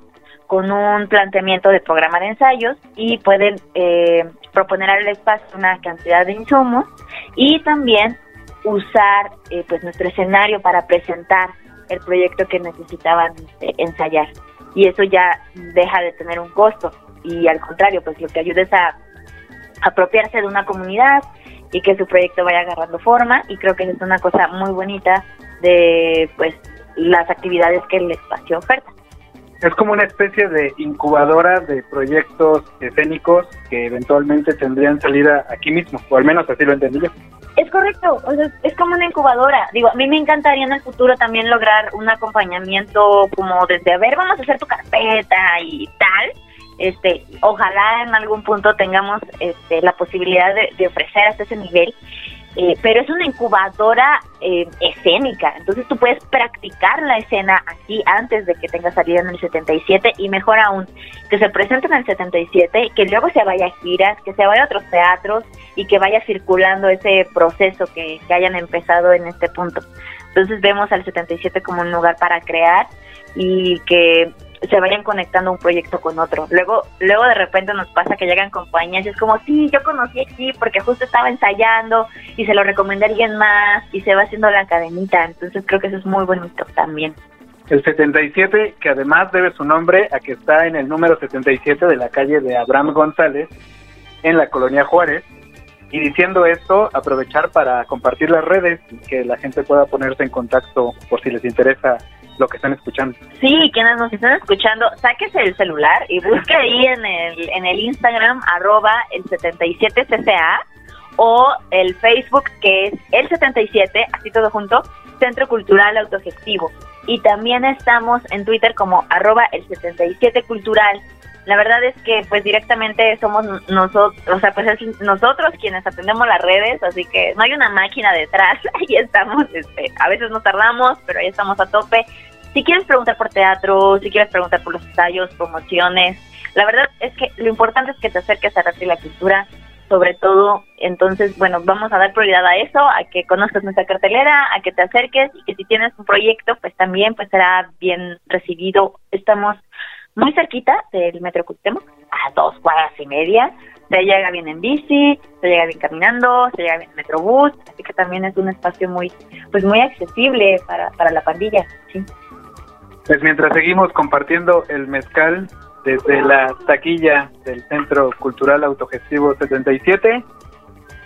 con un planteamiento de programa de ensayos y pueden eh, proponer al espacio una cantidad de insumos y también usar eh, pues nuestro escenario para presentar el proyecto que necesitaban eh, ensayar. Y eso ya deja de tener un costo. Y al contrario pues lo que ayuda es a apropiarse de una comunidad y que su proyecto vaya agarrando forma. Y creo que es una cosa muy bonita de pues las actividades que el espacio oferta. Es como una especie de incubadora de proyectos escénicos que eventualmente tendrían salida aquí mismo, o al menos así lo entendí yo. Es correcto, o sea, es como una incubadora. Digo, a mí me encantaría en el futuro también lograr un acompañamiento como desde, a ver, vamos a hacer tu carpeta y tal. Este, ojalá en algún punto tengamos este, la posibilidad de, de ofrecer hasta ese nivel eh, pero es una incubadora eh, escénica, entonces tú puedes practicar la escena aquí antes de que tenga salida en el 77 y mejor aún, que se presente en el 77, que luego se vaya a giras, que se vaya a otros teatros y que vaya circulando ese proceso que, que hayan empezado en este punto. Entonces vemos al 77 como un lugar para crear y que se vayan conectando un proyecto con otro. Luego, luego de repente nos pasa que llegan compañías y es como, sí, yo conocí aquí porque justo estaba ensayando y se lo recomendé a alguien más y se va haciendo la cadenita. Entonces creo que eso es muy bonito también. El 77, que además debe su nombre a que está en el número 77 de la calle de Abraham González, en la colonia Juárez. Y diciendo esto, aprovechar para compartir las redes y que la gente pueda ponerse en contacto por si les interesa lo que están escuchando. Sí, quienes nos están escuchando, sáquese el celular y busque ahí en el, en el Instagram arroba el 77cca o el Facebook que es el 77, así todo junto, Centro Cultural Autogestivo. Y también estamos en Twitter como arroba el 77 Cultural. La verdad es que pues directamente somos nosotros, o sea, pues es nosotros quienes atendemos las redes, así que no hay una máquina detrás, ahí estamos, este, a veces nos tardamos, pero ahí estamos a tope si quieres preguntar por teatro, si quieres preguntar por los ensayos, promociones, la verdad es que lo importante es que te acerques a arte y la cultura, sobre todo, entonces, bueno, vamos a dar prioridad a eso, a que conozcas nuestra cartelera, a que te acerques y que si tienes un proyecto, pues también pues será bien recibido. Estamos muy cerquita del Metro Cuauhtémoc, a dos cuadras y media. Se llega bien en bici, se llega bien caminando, se llega bien en Metrobús, así que también es un espacio muy, pues muy accesible para, para la pandilla, sí. Pues mientras seguimos compartiendo el mezcal desde la taquilla del Centro Cultural Autogestivo 77,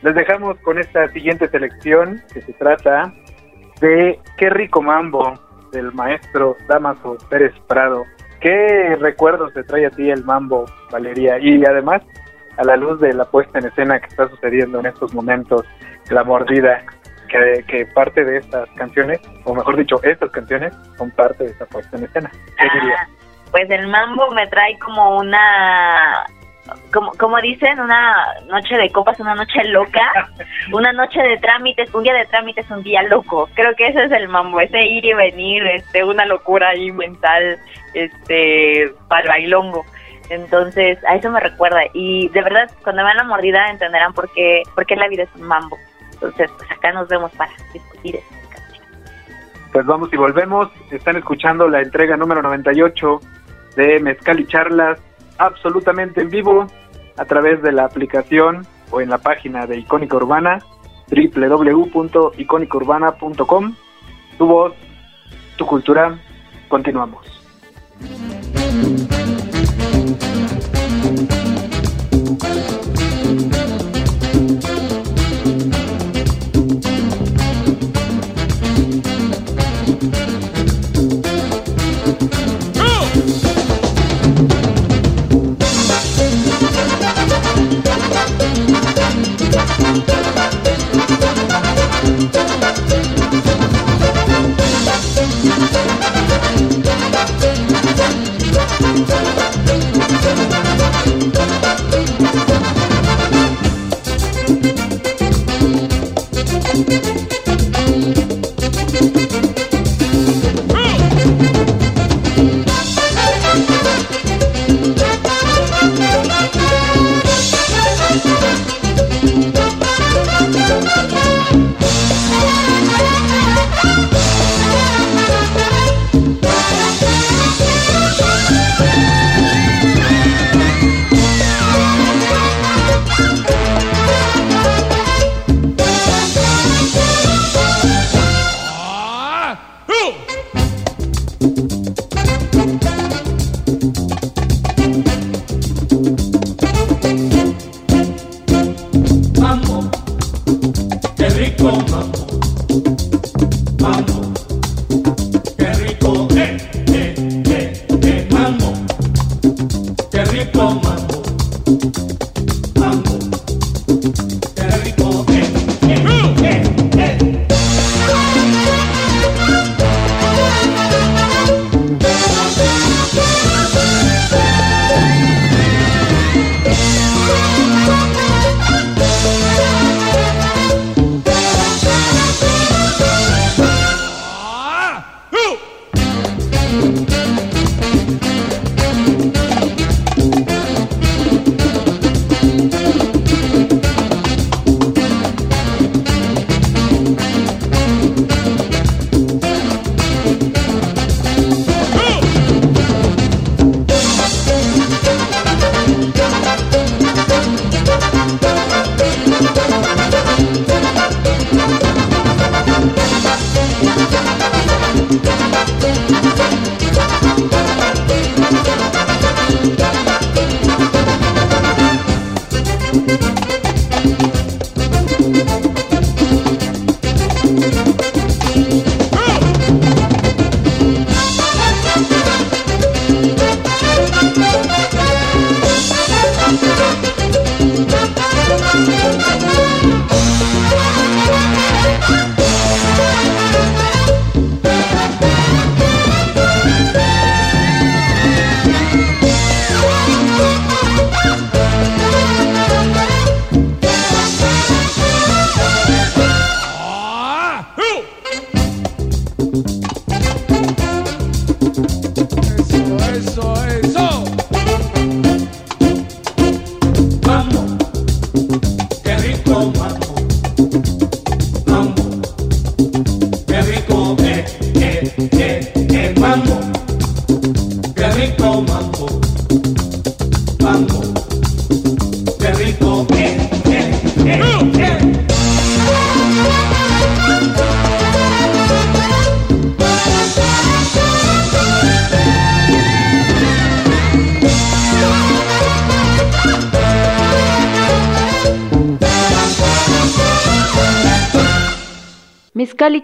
les dejamos con esta siguiente selección que se trata de Qué rico mambo del maestro Damaso Pérez Prado. ¿Qué recuerdos te trae a ti el mambo, Valeria? Y además, a la luz de la puesta en escena que está sucediendo en estos momentos, la mordida, que, parte de estas canciones, o mejor dicho, estas canciones son parte de esta puesta en escena. ¿Qué ah, Pues el mambo me trae como una como, como dicen, una noche de copas, una noche loca, una noche de trámites, un día de trámites, un día loco. Creo que ese es el mambo, ese ir y venir, este, una locura ahí mental, este, para el bailongo. Entonces, a eso me recuerda. Y de verdad, cuando vean la mordida entenderán por qué, por qué la vida es un mambo. Entonces, pues acá nos vemos para discutir esta canción. Pues vamos y volvemos. Están escuchando la entrega número 98 de Mezcal y Charlas absolutamente en vivo a través de la aplicación o en la página de Icónica Urbana www.icónicaurbana.com Tu voz, tu cultura. Continuamos. Thank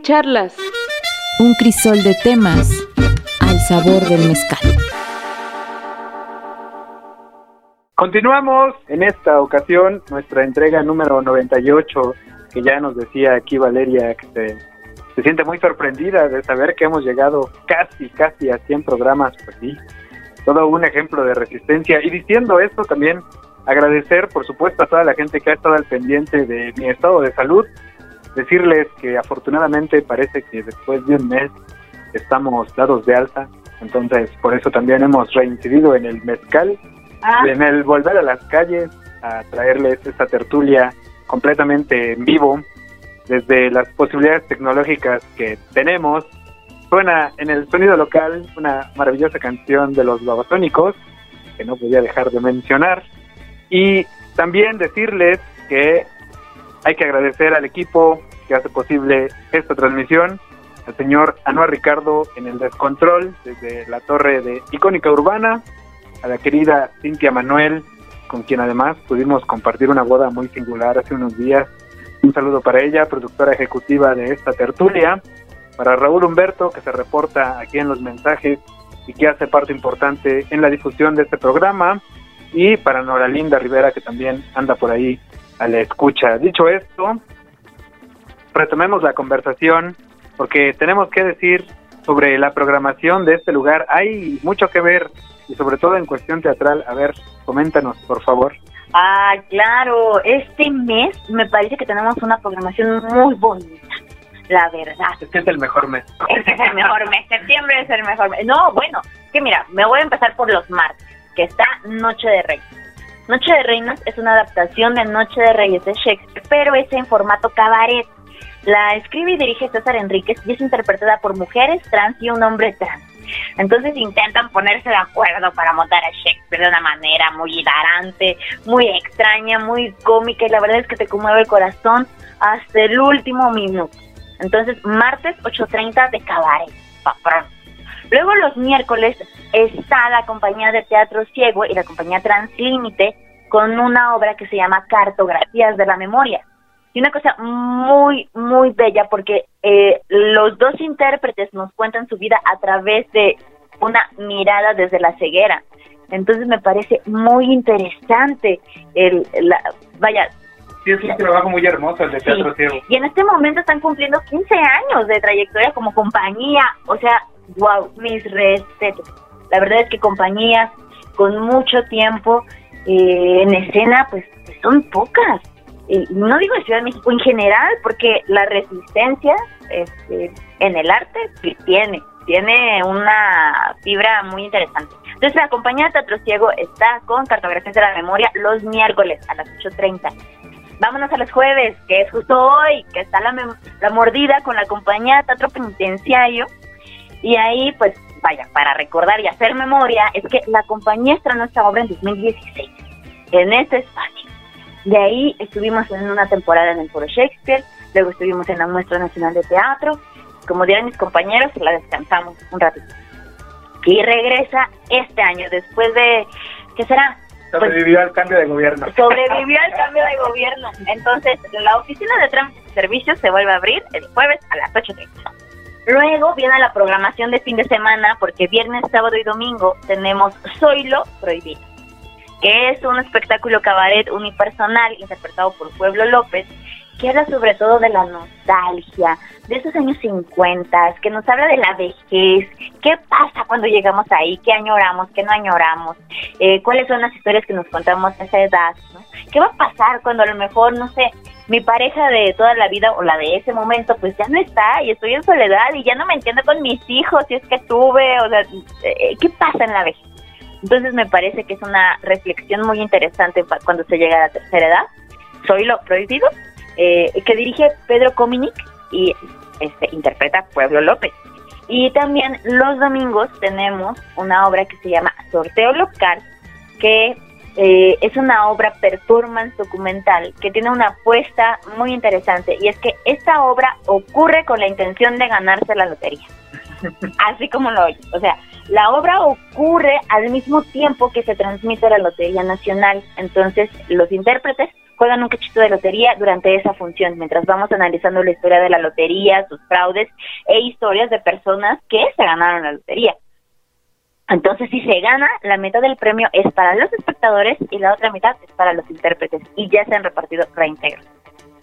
charlas. Un crisol de temas al sabor del mezcal. Continuamos en esta ocasión nuestra entrega número 98, que ya nos decía aquí Valeria que se, se siente muy sorprendida de saber que hemos llegado casi, casi a 100 programas, pues sí, todo un ejemplo de resistencia. Y diciendo esto también agradecer, por supuesto, a toda la gente que ha estado al pendiente de mi estado de salud, decirles que afortunadamente parece que después de un mes estamos dados de alta, entonces por eso también hemos reincidido en el mezcal, ah. en el volver a las calles a traerles esta tertulia completamente en vivo desde las posibilidades tecnológicas que tenemos. Suena en el sonido local una maravillosa canción de los babatónicos que no podía dejar de mencionar y también decirles que hay que agradecer al equipo que hace posible esta transmisión, al señor Anuar Ricardo en el descontrol desde la torre de Icónica Urbana, a la querida Cintia Manuel, con quien además pudimos compartir una boda muy singular hace unos días. Un saludo para ella, productora ejecutiva de esta tertulia, para Raúl Humberto, que se reporta aquí en los mensajes y que hace parte importante en la difusión de este programa, y para Nora Linda Rivera, que también anda por ahí a la escucha. Dicho esto, retomemos la conversación porque tenemos que decir sobre la programación de este lugar. Hay mucho que ver y sobre todo en cuestión teatral. A ver, coméntanos, por favor. Ah, claro. Este mes me parece que tenemos una programación muy bonita. La verdad. Este es el mejor mes. Este es el mejor mes. Septiembre es el mejor mes. No, bueno, que mira, me voy a empezar por los martes, que está Noche de Reyes. Noche de Reinas es una adaptación de Noche de Reyes de Shakespeare, pero es en formato cabaret. La escribe y dirige César Enríquez y es interpretada por mujeres trans y un hombre trans. Entonces intentan ponerse de acuerdo para montar a Shakespeare de una manera muy hilarante, muy extraña, muy cómica y la verdad es que te conmueve el corazón hasta el último minuto. Entonces, martes 8.30 de cabaret. Luego los miércoles está la compañía de teatro ciego y la compañía Translímite con una obra que se llama Cartografías de la Memoria. Y una cosa muy, muy bella porque eh, los dos intérpretes nos cuentan su vida a través de una mirada desde la ceguera. Entonces me parece muy interesante el, la, vaya, Sí, es un trabajo muy hermoso el de Teatro Ciego. Y en este momento están cumpliendo 15 años de trayectoria como compañía. O sea, wow, mis respetos. La verdad es que compañías con mucho tiempo eh, en escena, pues son pocas. Y no digo en Ciudad de México en general, porque la resistencia este, en el arte tiene, tiene una fibra muy interesante. Entonces la compañía de Teatro Ciego está con Cartografía de la Memoria los miércoles a las 8.30. Vámonos a los jueves, que es justo hoy, que está la, la mordida con la compañía de Teatro Penitenciario. Y ahí, pues, vaya, para recordar y hacer memoria, es que la compañía estrenó esta obra en 2016, en este espacio. De ahí estuvimos en una temporada en el Foro Shakespeare, luego estuvimos en la Muestra Nacional de Teatro, como dirán mis compañeros, la descansamos un ratito. Y regresa este año, después de, ¿qué será? Sobrevivió al cambio de gobierno. Sobrevivió al cambio de gobierno. Entonces, la oficina de trámites y servicios se vuelve a abrir el jueves a las 8.30. Luego viene la programación de fin de semana, porque viernes, sábado y domingo tenemos Zoilo Prohibido, que es un espectáculo cabaret unipersonal interpretado por Pueblo López, que habla sobre todo de la nostalgia, de esos años 50, que nos habla de la vejez, qué pasa cuando llegamos ahí, qué añoramos, qué no añoramos, eh, cuáles son las historias que nos contamos a esa edad. ¿Qué va a pasar cuando a lo mejor, no sé, mi pareja de toda la vida o la de ese momento, pues ya no está y estoy en soledad y ya no me entiendo con mis hijos si es que tuve, o sea, eh, ¿qué pasa en la vejez? Entonces me parece que es una reflexión muy interesante cuando se llega a la tercera edad. Soy lo prohibido eh, que dirige Pedro Cominic y este, interpreta Pueblo López. Y también los domingos tenemos una obra que se llama Sorteo Local, que eh, es una obra performance documental que tiene una apuesta muy interesante y es que esta obra ocurre con la intención de ganarse la lotería. Así como lo oyes. O sea, la obra ocurre al mismo tiempo que se transmite la Lotería Nacional. Entonces, los intérpretes juegan un cachito de lotería durante esa función, mientras vamos analizando la historia de la lotería, sus fraudes e historias de personas que se ganaron la lotería. Entonces, si se gana, la mitad del premio es para los espectadores y la otra mitad es para los intérpretes y ya se han repartido reintegros.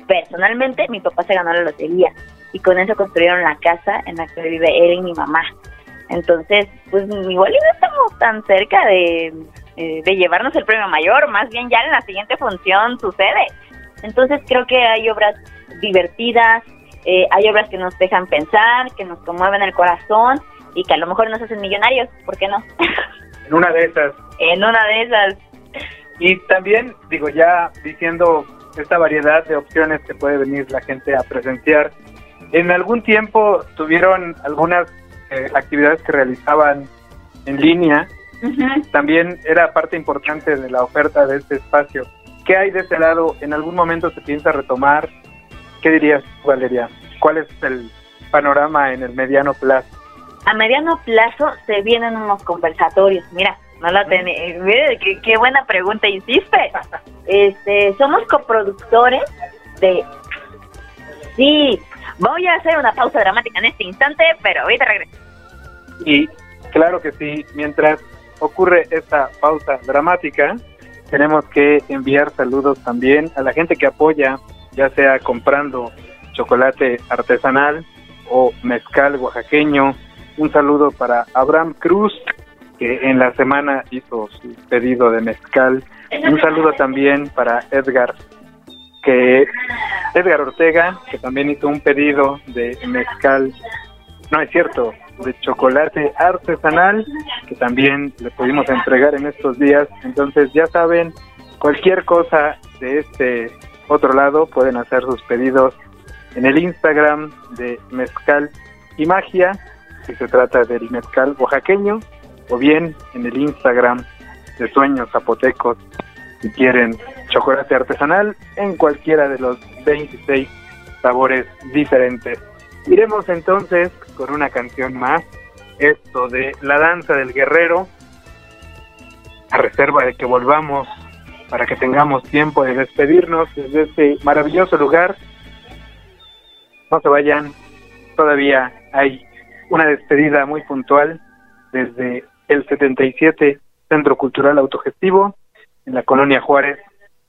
Personalmente, mi papá se ganó la lotería y con eso construyeron la casa en la que vive él y mi mamá. Entonces, pues igual no estamos tan cerca de eh, de llevarnos el premio mayor, más bien ya en la siguiente función sucede. Entonces creo que hay obras divertidas, eh, hay obras que nos dejan pensar, que nos conmueven el corazón y que a lo mejor nos hacen millonarios, ¿por qué no? En una de esas. en una de esas. Y también, digo, ya diciendo esta variedad de opciones que puede venir la gente a presenciar, en algún tiempo tuvieron algunas eh, actividades que realizaban en línea también era parte importante de la oferta de este espacio. ¿Qué hay de ese lado? ¿En algún momento se piensa retomar? ¿Qué dirías, Valeria? ¿Cuál es el panorama en el mediano plazo? A mediano plazo se vienen unos conversatorios. Mira, no la tenés. Qué, qué, buena pregunta hiciste. Este, somos coproductores de. Sí, voy a hacer una pausa dramática en este instante, pero ahorita regreso. Y claro que sí, mientras ocurre esta pausa dramática, tenemos que enviar saludos también a la gente que apoya, ya sea comprando chocolate artesanal o mezcal oaxaqueño. Un saludo para Abraham Cruz, que en la semana hizo su pedido de mezcal. Un saludo también para Edgar, que Edgar Ortega, que también hizo un pedido de mezcal. No es cierto, de chocolate artesanal que también le pudimos entregar en estos días. Entonces ya saben, cualquier cosa de este otro lado pueden hacer sus pedidos en el Instagram de Mezcal y Magia, si se trata del mezcal oaxaqueño, o bien en el Instagram de Sueños Zapotecos, si quieren chocolate artesanal en cualquiera de los 26 sabores diferentes. Iremos entonces con una canción más, esto de La Danza del Guerrero, a reserva de que volvamos para que tengamos tiempo de despedirnos desde este maravilloso lugar. No se vayan, todavía hay una despedida muy puntual desde el 77 Centro Cultural Autogestivo en la colonia Juárez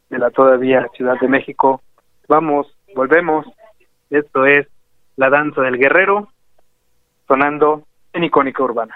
de la todavía Ciudad de México. Vamos, volvemos. Esto es La Danza del Guerrero, sonando en Icónica Urbana.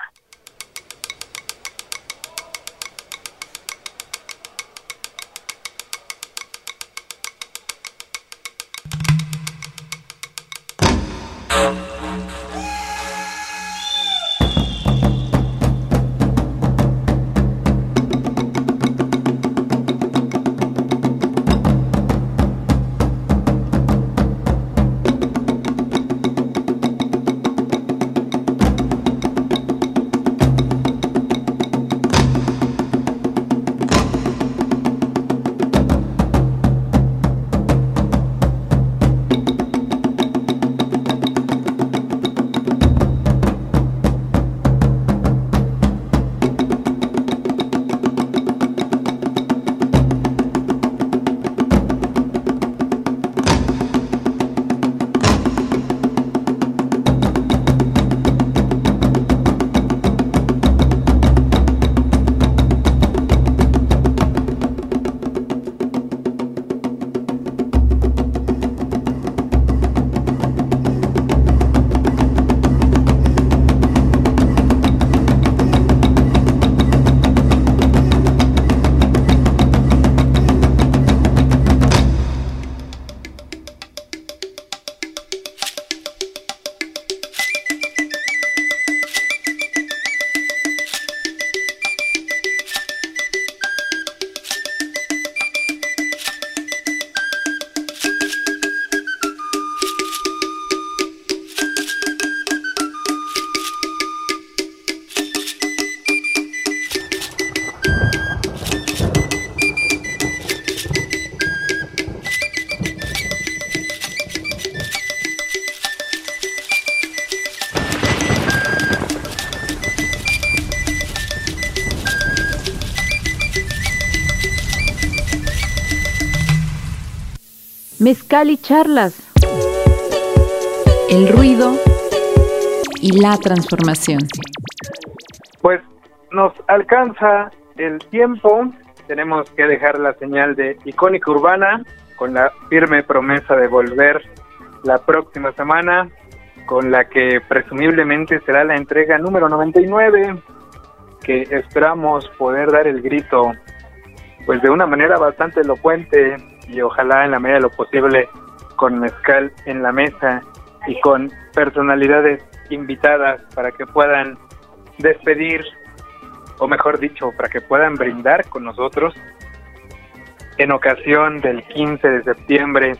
Mezcal y charlas. El ruido y la transformación. Pues nos alcanza el tiempo. Tenemos que dejar la señal de icónica urbana con la firme promesa de volver la próxima semana con la que presumiblemente será la entrega número 99 que esperamos poder dar el grito pues de una manera bastante elocuente y ojalá en la medida de lo posible con mezcal en la mesa y con personalidades invitadas para que puedan despedir, o mejor dicho, para que puedan brindar con nosotros en ocasión del 15 de septiembre.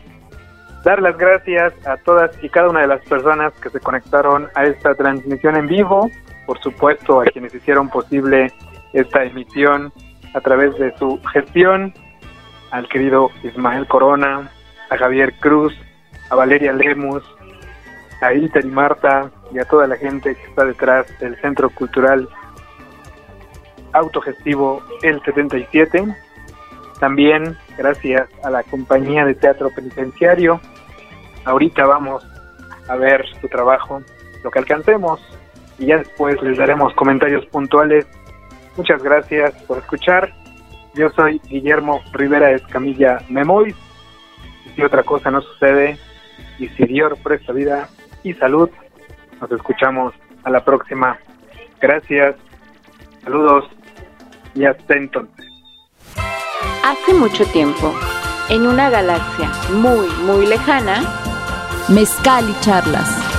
Dar las gracias a todas y cada una de las personas que se conectaron a esta transmisión en vivo, por supuesto a quienes hicieron posible esta emisión a través de su gestión al querido Ismael Corona, a Javier Cruz, a Valeria Lemus, a Ilter y Marta y a toda la gente que está detrás del Centro Cultural Autogestivo El 77. También gracias a la compañía de teatro penitenciario. Ahorita vamos a ver su trabajo, lo que alcancemos, y ya después les daremos comentarios puntuales. Muchas gracias por escuchar yo soy Guillermo Rivera Escamilla Memois. Si otra cosa no sucede y si Dios presta vida y salud, nos escuchamos a la próxima. Gracias, saludos y hasta entonces. Hace mucho tiempo, en una galaxia muy, muy lejana, mezcal y charlas.